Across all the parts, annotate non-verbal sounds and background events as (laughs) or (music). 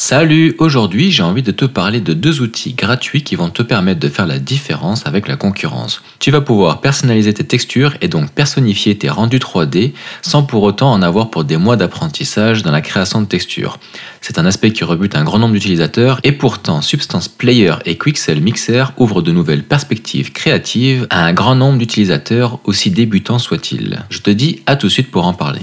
Salut, aujourd'hui j'ai envie de te parler de deux outils gratuits qui vont te permettre de faire la différence avec la concurrence. Tu vas pouvoir personnaliser tes textures et donc personnifier tes rendus 3D sans pour autant en avoir pour des mois d'apprentissage dans la création de textures. C'est un aspect qui rebute un grand nombre d'utilisateurs et pourtant Substance Player et Quixel Mixer ouvrent de nouvelles perspectives créatives à un grand nombre d'utilisateurs aussi débutants soient-ils. Je te dis à tout de suite pour en parler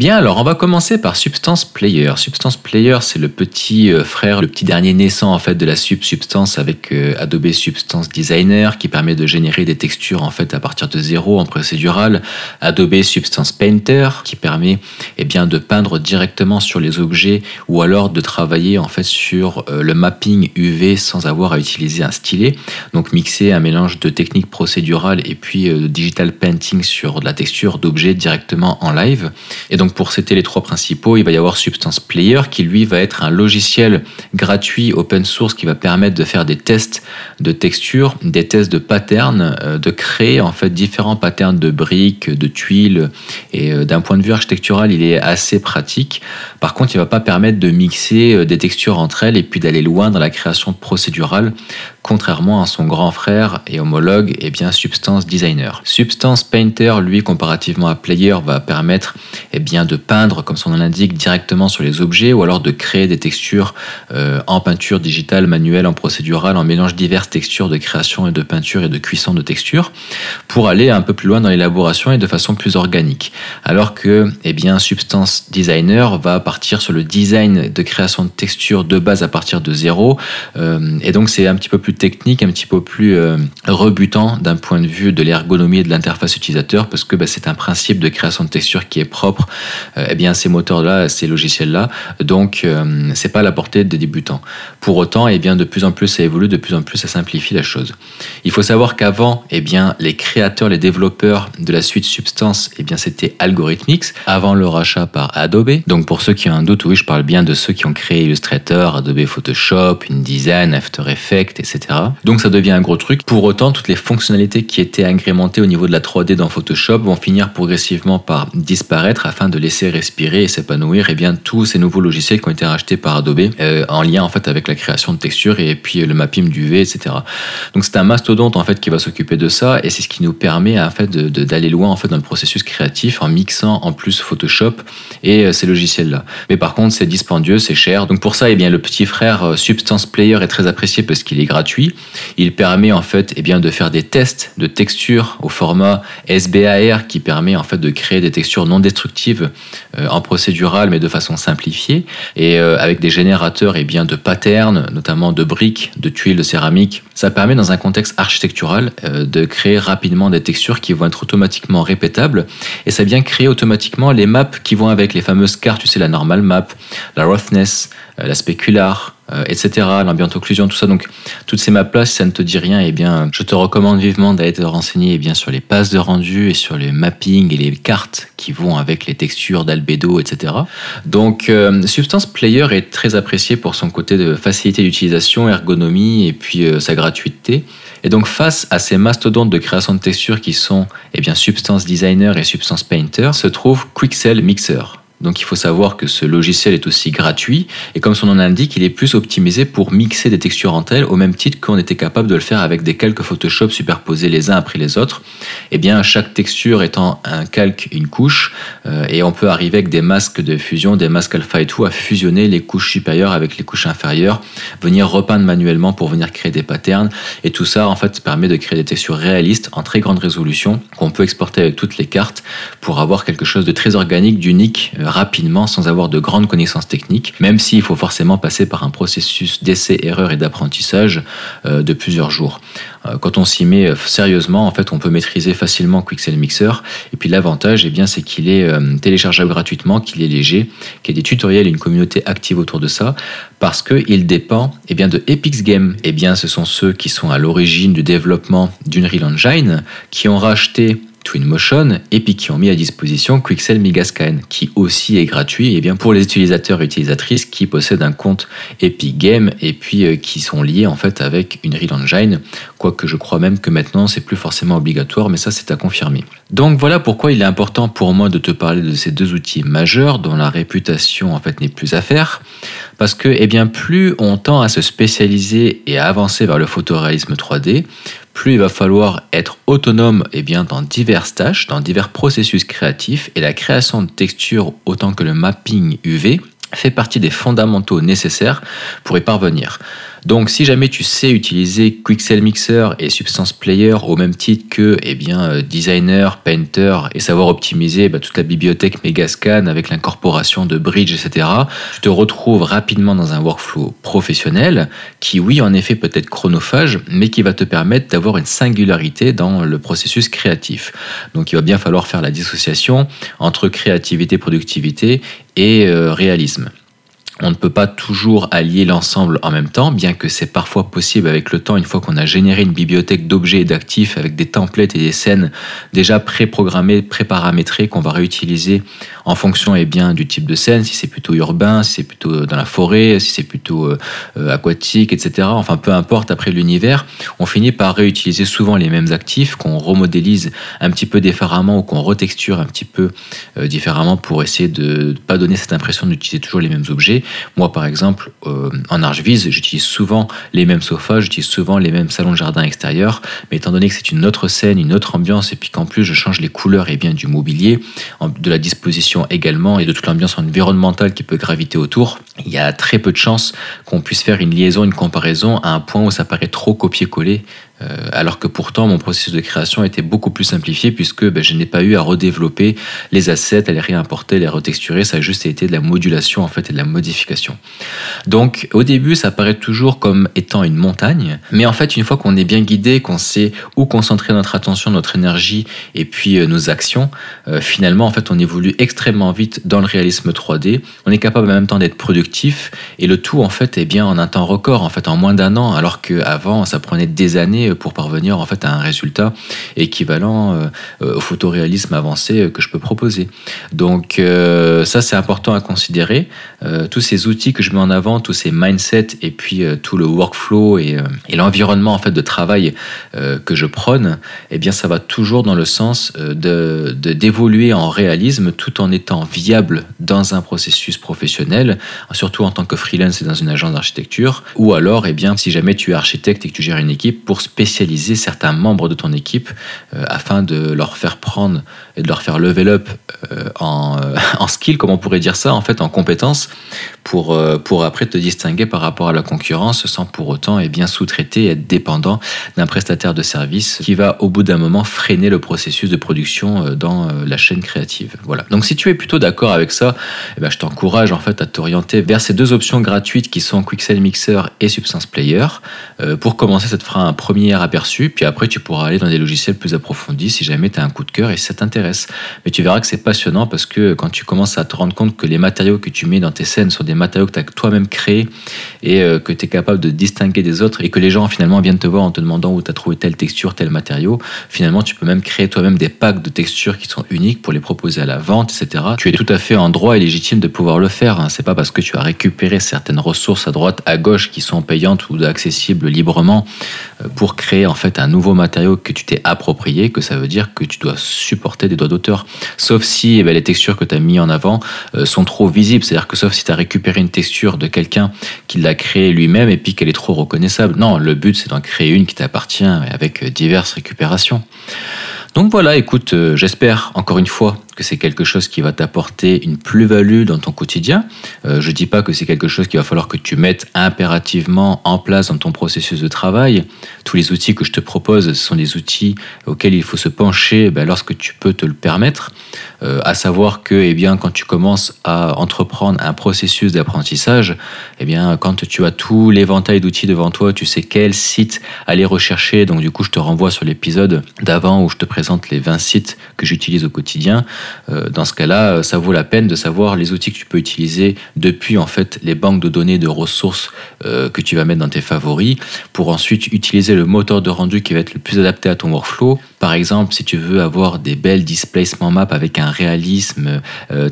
Bien, alors on va commencer par Substance Player. Substance Player, c'est le petit euh, frère, le petit dernier naissant en fait de la Sub Substance avec euh, Adobe Substance Designer qui permet de générer des textures en fait à partir de zéro en procédural. Adobe Substance Painter qui permet eh bien de peindre directement sur les objets ou alors de travailler en fait sur euh, le mapping UV sans avoir à utiliser un stylet. Donc mixer un mélange de techniques procédurales et puis digital painting sur de la texture d'objets directement en live. Et donc pour citer les trois principaux, il va y avoir Substance Player qui lui va être un logiciel gratuit open source qui va permettre de faire des tests de texture, des tests de patterns, euh, de créer en fait différents patterns de briques, de tuiles et euh, d'un point de vue architectural, il est assez pratique. Par contre, il va pas permettre de mixer euh, des textures entre elles et puis d'aller loin dans la création procédurale contrairement à son grand frère et homologue et eh bien Substance Designer. Substance Painter, lui, comparativement à Player, va permettre et eh bien, de peindre, comme son nom l'indique, directement sur les objets ou alors de créer des textures euh, en peinture digitale, manuelle, en procédural, en mélange diverses textures de création et de peinture et de cuisson de textures pour aller un peu plus loin dans l'élaboration et de façon plus organique. Alors que eh bien, Substance Designer va partir sur le design de création de textures de base à partir de zéro euh, et donc c'est un petit peu plus technique, un petit peu plus euh, rebutant d'un point de vue de l'ergonomie et de l'interface utilisateur, parce que bah, c'est un principe de création de texture qui est propre eh bien, ces moteurs-là, ces logiciels-là. Donc, euh, c'est pas à la portée des débutants. Pour autant, eh bien, de plus en plus, ça évolue, de plus en plus, ça simplifie la chose. Il faut savoir qu'avant, eh bien, les créateurs, les développeurs de la suite Substance, eh bien, c'était Algorithmix, avant le rachat par Adobe. Donc, pour ceux qui ont un doute, oui, je parle bien de ceux qui ont créé Illustrator, Adobe Photoshop, InDesign, After Effects, etc. Donc ça devient un gros truc. Pour autant, toutes les fonctionnalités qui étaient agrémentées au niveau de la 3D dans Photoshop vont finir progressivement par disparaître afin de laisser respirer et s'épanouir et eh bien tous ces nouveaux logiciels qui ont été rachetés par Adobe euh, en lien en fait avec la création de textures et puis le mapping du V, etc. Donc c'est un mastodonte en fait qui va s'occuper de ça et c'est ce qui nous permet en fait d'aller loin en fait dans le processus créatif en mixant en plus Photoshop et euh, ces logiciels là. Mais par contre c'est dispendieux, c'est cher. Donc pour ça et eh bien le petit frère euh, Substance Player est très apprécié parce qu'il est gratuit il permet en fait eh bien, de faire des tests de texture au format SBAR qui permet en fait de créer des textures non destructives euh, en procédural mais de façon simplifiée et euh, avec des générateurs et eh bien, de patterns, notamment de briques, de tuiles de céramique. Ça permet dans un contexte architectural euh, de créer rapidement des textures qui vont être automatiquement répétables et ça vient créer automatiquement les maps qui vont avec les fameuses cartes, tu sais la normal map, la roughness, la specular, euh, etc., occlusion, tout ça. Donc, toutes ces maps-là, si ça ne te dit rien, eh bien, je te recommande vivement d'aller te renseigner eh bien, sur les passes de rendu et sur les mappings et les cartes qui vont avec les textures d'albédo, etc. Donc, euh, Substance Player est très apprécié pour son côté de facilité d'utilisation, ergonomie et puis euh, sa gratuité. Et donc, face à ces mastodontes de création de textures qui sont eh bien, Substance Designer et Substance Painter, se trouve Quixel Mixer. Donc il faut savoir que ce logiciel est aussi gratuit et comme son nom l'indique, il est plus optimisé pour mixer des textures entre elles au même titre qu'on était capable de le faire avec des calques Photoshop superposés les uns après les autres. Et eh bien chaque texture étant un calque, une couche, euh, et on peut arriver avec des masques de fusion, des masques alpha et tout, à fusionner les couches supérieures avec les couches inférieures, venir repeindre manuellement pour venir créer des patterns. Et tout ça en fait permet de créer des textures réalistes en très grande résolution qu'on peut exporter avec toutes les cartes pour avoir quelque chose de très organique, d'unique. Euh, rapidement sans avoir de grandes connaissances techniques, même s'il faut forcément passer par un processus d'essai, erreur et d'apprentissage euh, de plusieurs jours. Euh, quand on s'y met euh, sérieusement, en fait, on peut maîtriser facilement Quixel Mixer. Et puis l'avantage, eh bien, c'est qu'il est téléchargeable gratuitement, qu'il est léger, qu'il y a des tutoriels et une communauté active autour de ça, parce qu'il dépend eh bien, de Epix Games. Eh bien, ce sont ceux qui sont à l'origine du développement d'Unreal Engine, qui ont racheté Twinmotion et puis qui ont mis à disposition Quixel Megascan qui aussi est gratuit et bien pour les utilisateurs et utilisatrices qui possèdent un compte Epic Game et puis euh, qui sont liés en fait avec une Real Engine quoique je crois même que maintenant c'est plus forcément obligatoire mais ça c'est à confirmer. Donc voilà pourquoi il est important pour moi de te parler de ces deux outils majeurs dont la réputation en fait n'est plus à faire parce que eh bien plus on tend à se spécialiser et à avancer vers le photoréalisme 3D, plus il va falloir être autonome et eh bien, dans diverses tâches, dans divers processus créatifs, et la création de textures autant que le mapping UV fait partie des fondamentaux nécessaires pour y parvenir. Donc si jamais tu sais utiliser Quixel Mixer et Substance Player au même titre que eh bien, euh, Designer, Painter et savoir optimiser bah, toute la bibliothèque Megascan avec l'incorporation de Bridge, etc., tu te retrouves rapidement dans un workflow professionnel qui, oui, en effet peut être chronophage, mais qui va te permettre d'avoir une singularité dans le processus créatif. Donc il va bien falloir faire la dissociation entre créativité, productivité et euh, réalisme. On ne peut pas toujours allier l'ensemble en même temps, bien que c'est parfois possible avec le temps, une fois qu'on a généré une bibliothèque d'objets et d'actifs avec des templates et des scènes déjà pré-programmées, pré-paramétrées qu'on va réutiliser en fonction eh bien, du type de scène, si c'est plutôt urbain, si c'est plutôt dans la forêt, si c'est plutôt euh, aquatique, etc. Enfin, peu importe après l'univers, on finit par réutiliser souvent les mêmes actifs qu'on remodélise un petit peu différemment ou qu'on retexture un petit peu euh, différemment pour essayer de ne pas donner cette impression d'utiliser toujours les mêmes objets. Moi, par exemple, euh, en ArchViz, j'utilise souvent les mêmes sofas, j'utilise souvent les mêmes salons de jardin extérieurs, mais étant donné que c'est une autre scène, une autre ambiance, et puis qu'en plus je change les couleurs et bien du mobilier, de la disposition également, et de toute l'ambiance environnementale qui peut graviter autour, il y a très peu de chances qu'on puisse faire une liaison, une comparaison à un point où ça paraît trop copier-coller euh, alors que pourtant mon processus de création était beaucoup plus simplifié puisque ben, je n'ai pas eu à redévelopper les assets, à les réimporter, les retexturer, ça a juste été de la modulation en fait et de la modification. Donc au début ça paraît toujours comme étant une montagne, mais en fait une fois qu'on est bien guidé, qu'on sait où concentrer notre attention, notre énergie et puis euh, nos actions, euh, finalement en fait on évolue extrêmement vite dans le réalisme 3D, on est capable en même temps d'être productif et le tout en fait est bien en un temps record, en fait en moins d'un an, alors qu'avant ça prenait des années pour parvenir en fait à un résultat équivalent euh, euh, au photoréalisme avancé euh, que je peux proposer. Donc ça c'est important à considérer. tous ces outils que je mets en avant, tous ces mindsets et puis tout le workflow et, l'environnement en fait de travail que je prône, eh bien ça va toujours dans le sens de d'évoluer en réalisme tout en étant viable dans un processus professionnel, surtout en tant que freelance et dans une agence d'architecture, ou alors eh bien si jamais tu es architecte et que tu gères une équipe pour certains membres de ton équipe euh, afin de leur faire prendre et de leur faire level up euh, en, euh, (laughs) en, skill, comme on pourrait dire ça, en fait, en compétences, pour, pour après te distinguer par rapport à la concurrence sans pour autant et bien sous-traiter être dépendant d'un prestataire de service qui va au bout d'un moment freiner le processus de production dans la chaîne créative. Voilà. Donc si tu es plutôt d'accord avec ça, eh ben, je t'encourage en fait à t'orienter vers ces deux options gratuites qui sont Quixel Mixer et Substance Player. pour commencer, ça te fera un premier aperçu, puis après tu pourras aller dans des logiciels plus approfondis si jamais tu as un coup de cœur et ça t'intéresse. Mais tu verras que c'est passionnant parce que quand tu commences à te rendre compte que les matériaux que tu mets dans tes scènes sont des matériaux que tu as toi-même créés et euh, que tu es capable de distinguer des autres et que les gens finalement viennent te voir en te demandant où tu as trouvé telle texture, tel matériau, finalement tu peux même créer toi-même des packs de textures qui sont uniques pour les proposer à la vente, etc. Tu es tout à fait en droit et légitime de pouvoir le faire. Hein. C'est pas parce que tu as récupéré certaines ressources à droite, à gauche qui sont payantes ou accessibles librement pour créer en fait un nouveau matériau que tu t'es approprié, que ça veut dire que tu dois supporter des droits d'auteur. Sauf si eh ben, les textures que tu as mis en avant euh, sont trop visibles, c'est-à-dire que sauf si tu as récupéré une texture de quelqu'un qui l'a créée lui-même et puis qu'elle est trop reconnaissable. Non, le but c'est d'en créer une qui t'appartient avec diverses récupérations. Donc voilà, écoute, euh, j'espère encore une fois que c'est quelque chose qui va t'apporter une plus-value dans ton quotidien. Euh, je dis pas que c'est quelque chose qu'il va falloir que tu mettes impérativement en place dans ton processus de travail. Tous les outils que je te propose, ce sont des outils auxquels il faut se pencher ben, lorsque tu peux te le permettre. Euh, à savoir que eh bien, quand tu commences à entreprendre un processus d'apprentissage, eh quand tu as tout l'éventail d'outils devant toi, tu sais quel site aller rechercher. Donc du coup, je te renvoie sur l'épisode d'avant où je te présente les 20 sites que j'utilise au quotidien. Dans ce cas-là, ça vaut la peine de savoir les outils que tu peux utiliser depuis en fait les banques de données de ressources que tu vas mettre dans tes favoris pour ensuite utiliser le moteur de rendu qui va être le plus adapté à ton workflow. Par exemple, si tu veux avoir des belles displacement maps avec un réalisme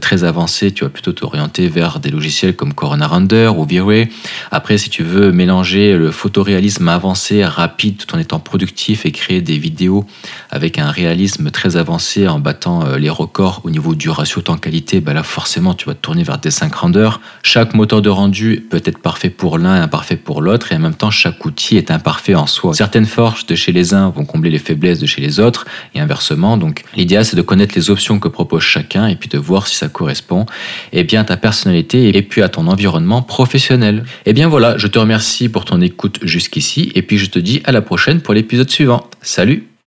très avancé, tu vas plutôt t'orienter vers des logiciels comme Corona Render ou V-Ray. Après, si tu veux mélanger le photoréalisme avancé, rapide, tout en étant productif et créer des vidéos avec un réalisme très avancé en battant euh, les records au niveau du ratio temps-qualité, bah là forcément tu vas te tourner vers des 5 rendeurs. Chaque moteur de rendu peut être parfait pour l'un et imparfait pour l'autre et en même temps chaque outil est imparfait en soi. Certaines forces de chez les uns vont combler les faiblesses de chez et inversement. Donc l'idéal c'est de connaître les options que propose chacun et puis de voir si ça correspond et eh bien, à ta personnalité et puis à ton environnement professionnel. Et eh bien voilà, je te remercie pour ton écoute jusqu'ici et puis je te dis à la prochaine pour l'épisode suivant. Salut